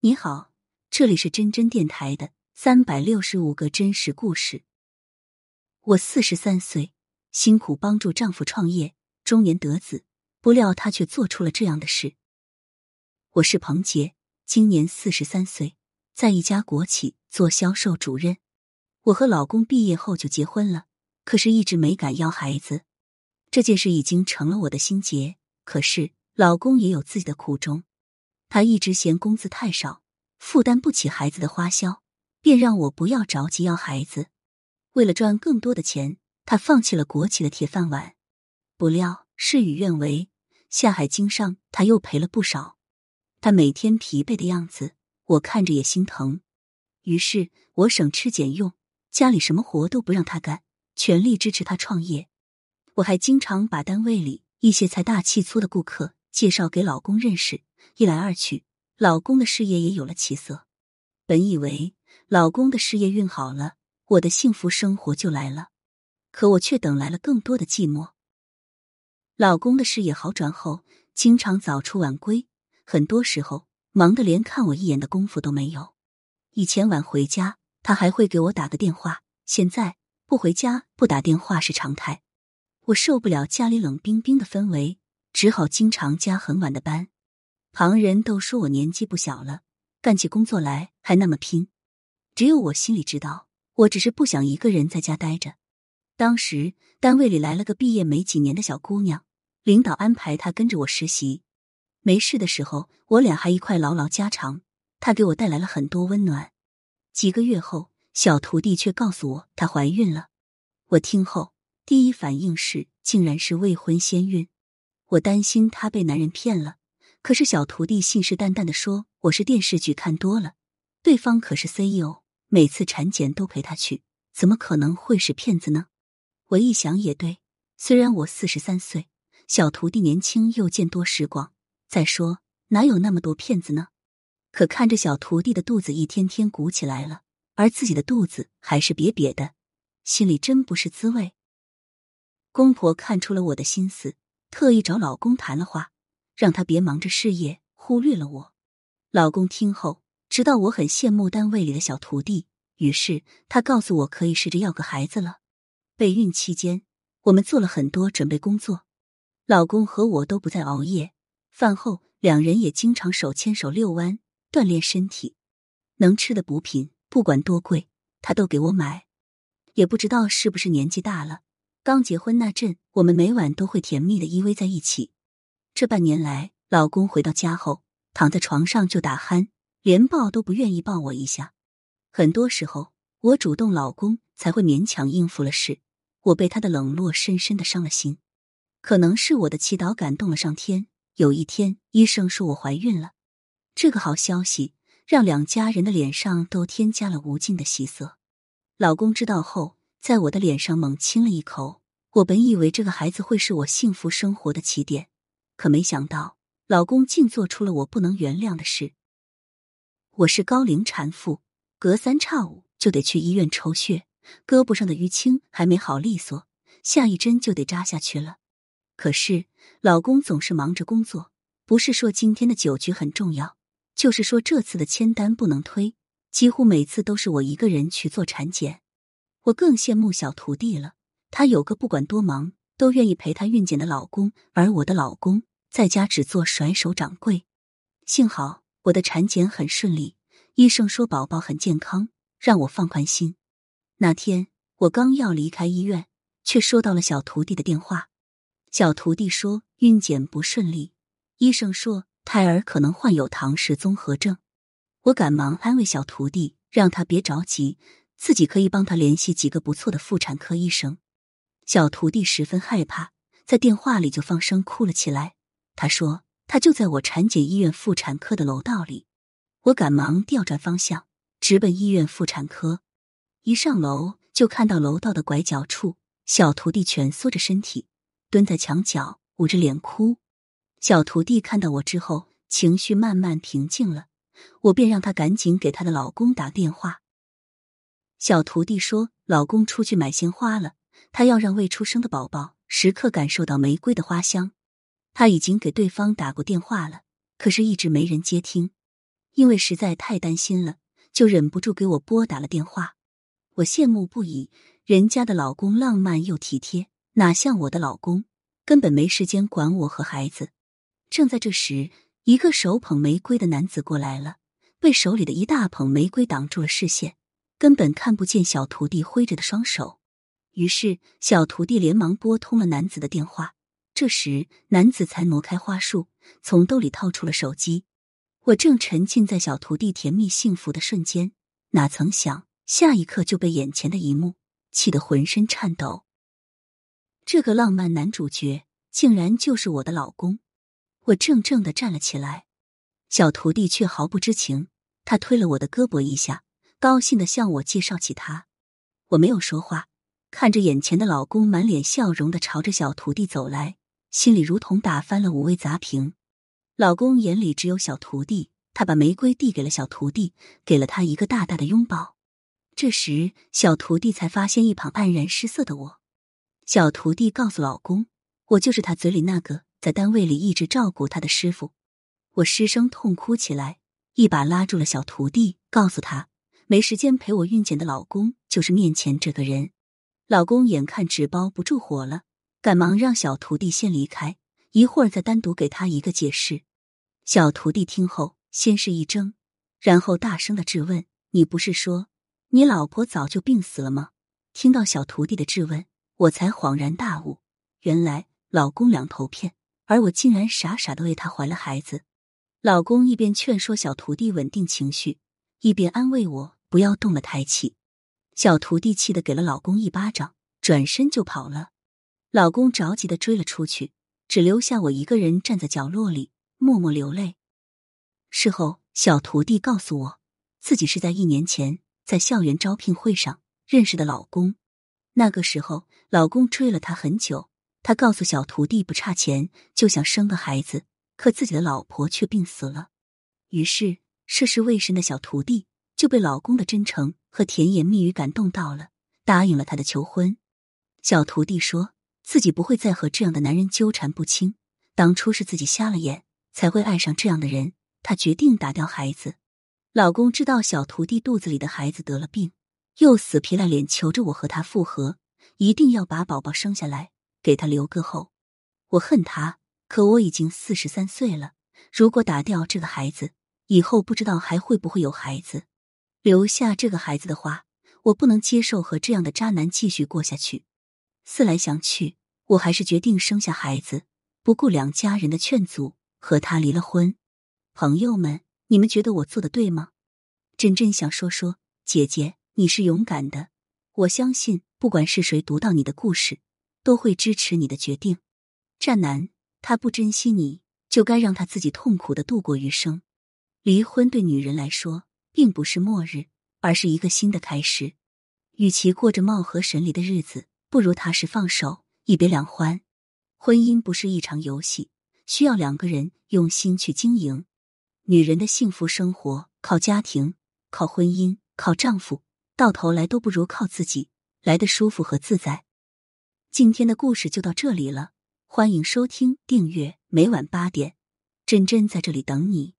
你好，这里是真真电台的三百六十五个真实故事。我四十三岁，辛苦帮助丈夫创业，中年得子，不料他却做出了这样的事。我是彭杰，今年四十三岁，在一家国企做销售主任。我和老公毕业后就结婚了，可是一直没敢要孩子。这件事已经成了我的心结。可是老公也有自己的苦衷。他一直嫌工资太少，负担不起孩子的花销，便让我不要着急要孩子。为了赚更多的钱，他放弃了国企的铁饭碗。不料事与愿违，下海经商，他又赔了不少。他每天疲惫的样子，我看着也心疼。于是我省吃俭用，家里什么活都不让他干，全力支持他创业。我还经常把单位里一些财大气粗的顾客介绍给老公认识。一来二去，老公的事业也有了起色。本以为老公的事业运好了，我的幸福生活就来了，可我却等来了更多的寂寞。老公的事业好转后，经常早出晚归，很多时候忙得连看我一眼的功夫都没有。以前晚回家，他还会给我打个电话；现在不回家不打电话是常态。我受不了家里冷冰冰的氛围，只好经常加很晚的班。旁人都说我年纪不小了，干起工作来还那么拼。只有我心里知道，我只是不想一个人在家待着。当时单位里来了个毕业没几年的小姑娘，领导安排她跟着我实习。没事的时候，我俩还一块唠唠家常，她给我带来了很多温暖。几个月后，小徒弟却告诉我她怀孕了。我听后第一反应是，竟然是未婚先孕。我担心她被男人骗了。可是小徒弟信誓旦旦的说：“我是电视剧看多了，对方可是 CEO，每次产检都陪他去，怎么可能会是骗子呢？”我一想也对，虽然我四十三岁，小徒弟年轻又见多识广，再说哪有那么多骗子呢？可看着小徒弟的肚子一天天鼓起来了，而自己的肚子还是瘪瘪的，心里真不是滋味。公婆看出了我的心思，特意找老公谈了话。让他别忙着事业，忽略了我。老公听后知道我很羡慕单位里的小徒弟，于是他告诉我可以试着要个孩子了。备孕期间，我们做了很多准备工作，老公和我都不再熬夜，饭后两人也经常手牵手遛弯，锻炼身体。能吃的补品，不管多贵，他都给我买。也不知道是不是年纪大了，刚结婚那阵，我们每晚都会甜蜜的依偎在一起。这半年来，老公回到家后躺在床上就打鼾，连抱都不愿意抱我一下。很多时候，我主动，老公才会勉强应付了事。我被他的冷落深深的伤了心。可能是我的祈祷感动了上天。有一天，医生说我怀孕了，这个好消息让两家人的脸上都添加了无尽的喜色。老公知道后，在我的脸上猛亲了一口。我本以为这个孩子会是我幸福生活的起点。可没想到，老公竟做出了我不能原谅的事。我是高龄产妇，隔三差五就得去医院抽血，胳膊上的淤青还没好利索，下一针就得扎下去了。可是老公总是忙着工作，不是说今天的酒局很重要，就是说这次的签单不能推，几乎每次都是我一个人去做产检。我更羡慕小徒弟了，他有个不管多忙都愿意陪她孕检的老公，而我的老公。在家只做甩手掌柜，幸好我的产检很顺利，医生说宝宝很健康，让我放宽心。那天我刚要离开医院，却收到了小徒弟的电话。小徒弟说孕检不顺利，医生说胎儿可能患有唐氏综合症。我赶忙安慰小徒弟，让他别着急，自己可以帮他联系几个不错的妇产科医生。小徒弟十分害怕，在电话里就放声哭了起来。他说：“他就在我产检医院妇产科的楼道里。”我赶忙调转方向，直奔医院妇产科。一上楼就看到楼道的拐角处，小徒弟蜷缩着身体，蹲在墙角，捂着脸哭。小徒弟看到我之后，情绪慢慢平静了，我便让他赶紧给他的老公打电话。小徒弟说：“老公出去买鲜花了，他要让未出生的宝宝时刻感受到玫瑰的花香。”他已经给对方打过电话了，可是一直没人接听。因为实在太担心了，就忍不住给我拨打了电话。我羡慕不已，人家的老公浪漫又体贴，哪像我的老公，根本没时间管我和孩子。正在这时，一个手捧玫瑰的男子过来了，被手里的一大捧玫瑰挡住了视线，根本看不见小徒弟挥着的双手。于是，小徒弟连忙拨通了男子的电话。这时，男子才挪开花束，从兜里掏出了手机。我正沉浸在小徒弟甜蜜幸福的瞬间，哪曾想下一刻就被眼前的一幕气得浑身颤抖。这个浪漫男主角竟然就是我的老公！我怔怔的站了起来，小徒弟却毫不知情。他推了我的胳膊一下，高兴的向我介绍起他。我没有说话，看着眼前的老公满脸笑容的朝着小徒弟走来。心里如同打翻了五味杂瓶，老公眼里只有小徒弟，他把玫瑰递给了小徒弟，给了他一个大大的拥抱。这时，小徒弟才发现一旁黯然失色的我。小徒弟告诉老公：“我就是他嘴里那个在单位里一直照顾他的师傅。”我失声痛哭起来，一把拉住了小徒弟，告诉他：“没时间陪我孕检的老公就是面前这个人。”老公眼看纸包不住火了。赶忙让小徒弟先离开，一会儿再单独给他一个解释。小徒弟听后，先是一怔，然后大声的质问：“你不是说你老婆早就病死了吗？”听到小徒弟的质问，我才恍然大悟，原来老公两头骗，而我竟然傻傻的为他怀了孩子。老公一边劝说小徒弟稳定情绪，一边安慰我不要动了胎气。小徒弟气得给了老公一巴掌，转身就跑了。老公着急的追了出去，只留下我一个人站在角落里默默流泪。事后，小徒弟告诉我，自己是在一年前在校园招聘会上认识的老公。那个时候，老公追了他很久，他告诉小徒弟不差钱，就想生个孩子，可自己的老婆却病死了。于是，涉世未深的小徒弟就被老公的真诚和甜言蜜语感动到了，答应了他的求婚。小徒弟说。自己不会再和这样的男人纠缠不清。当初是自己瞎了眼，才会爱上这样的人。他决定打掉孩子。老公知道小徒弟肚子里的孩子得了病，又死皮赖脸求着我和他复合，一定要把宝宝生下来，给他留个后。我恨他，可我已经四十三岁了。如果打掉这个孩子，以后不知道还会不会有孩子。留下这个孩子的话，我不能接受和这样的渣男继续过下去。思来想去。我还是决定生下孩子，不顾两家人的劝阻，和他离了婚。朋友们，你们觉得我做的对吗？真真想说说，姐姐，你是勇敢的。我相信，不管是谁读到你的故事，都会支持你的决定。战男，他不珍惜你，就该让他自己痛苦的度过余生。离婚对女人来说，并不是末日，而是一个新的开始。与其过着貌合神离的日子，不如踏实放手。一别两欢，婚姻不是一场游戏，需要两个人用心去经营。女人的幸福生活靠家庭、靠婚姻、靠丈夫，到头来都不如靠自己来的舒服和自在。今天的故事就到这里了，欢迎收听、订阅，每晚八点，真真在这里等你。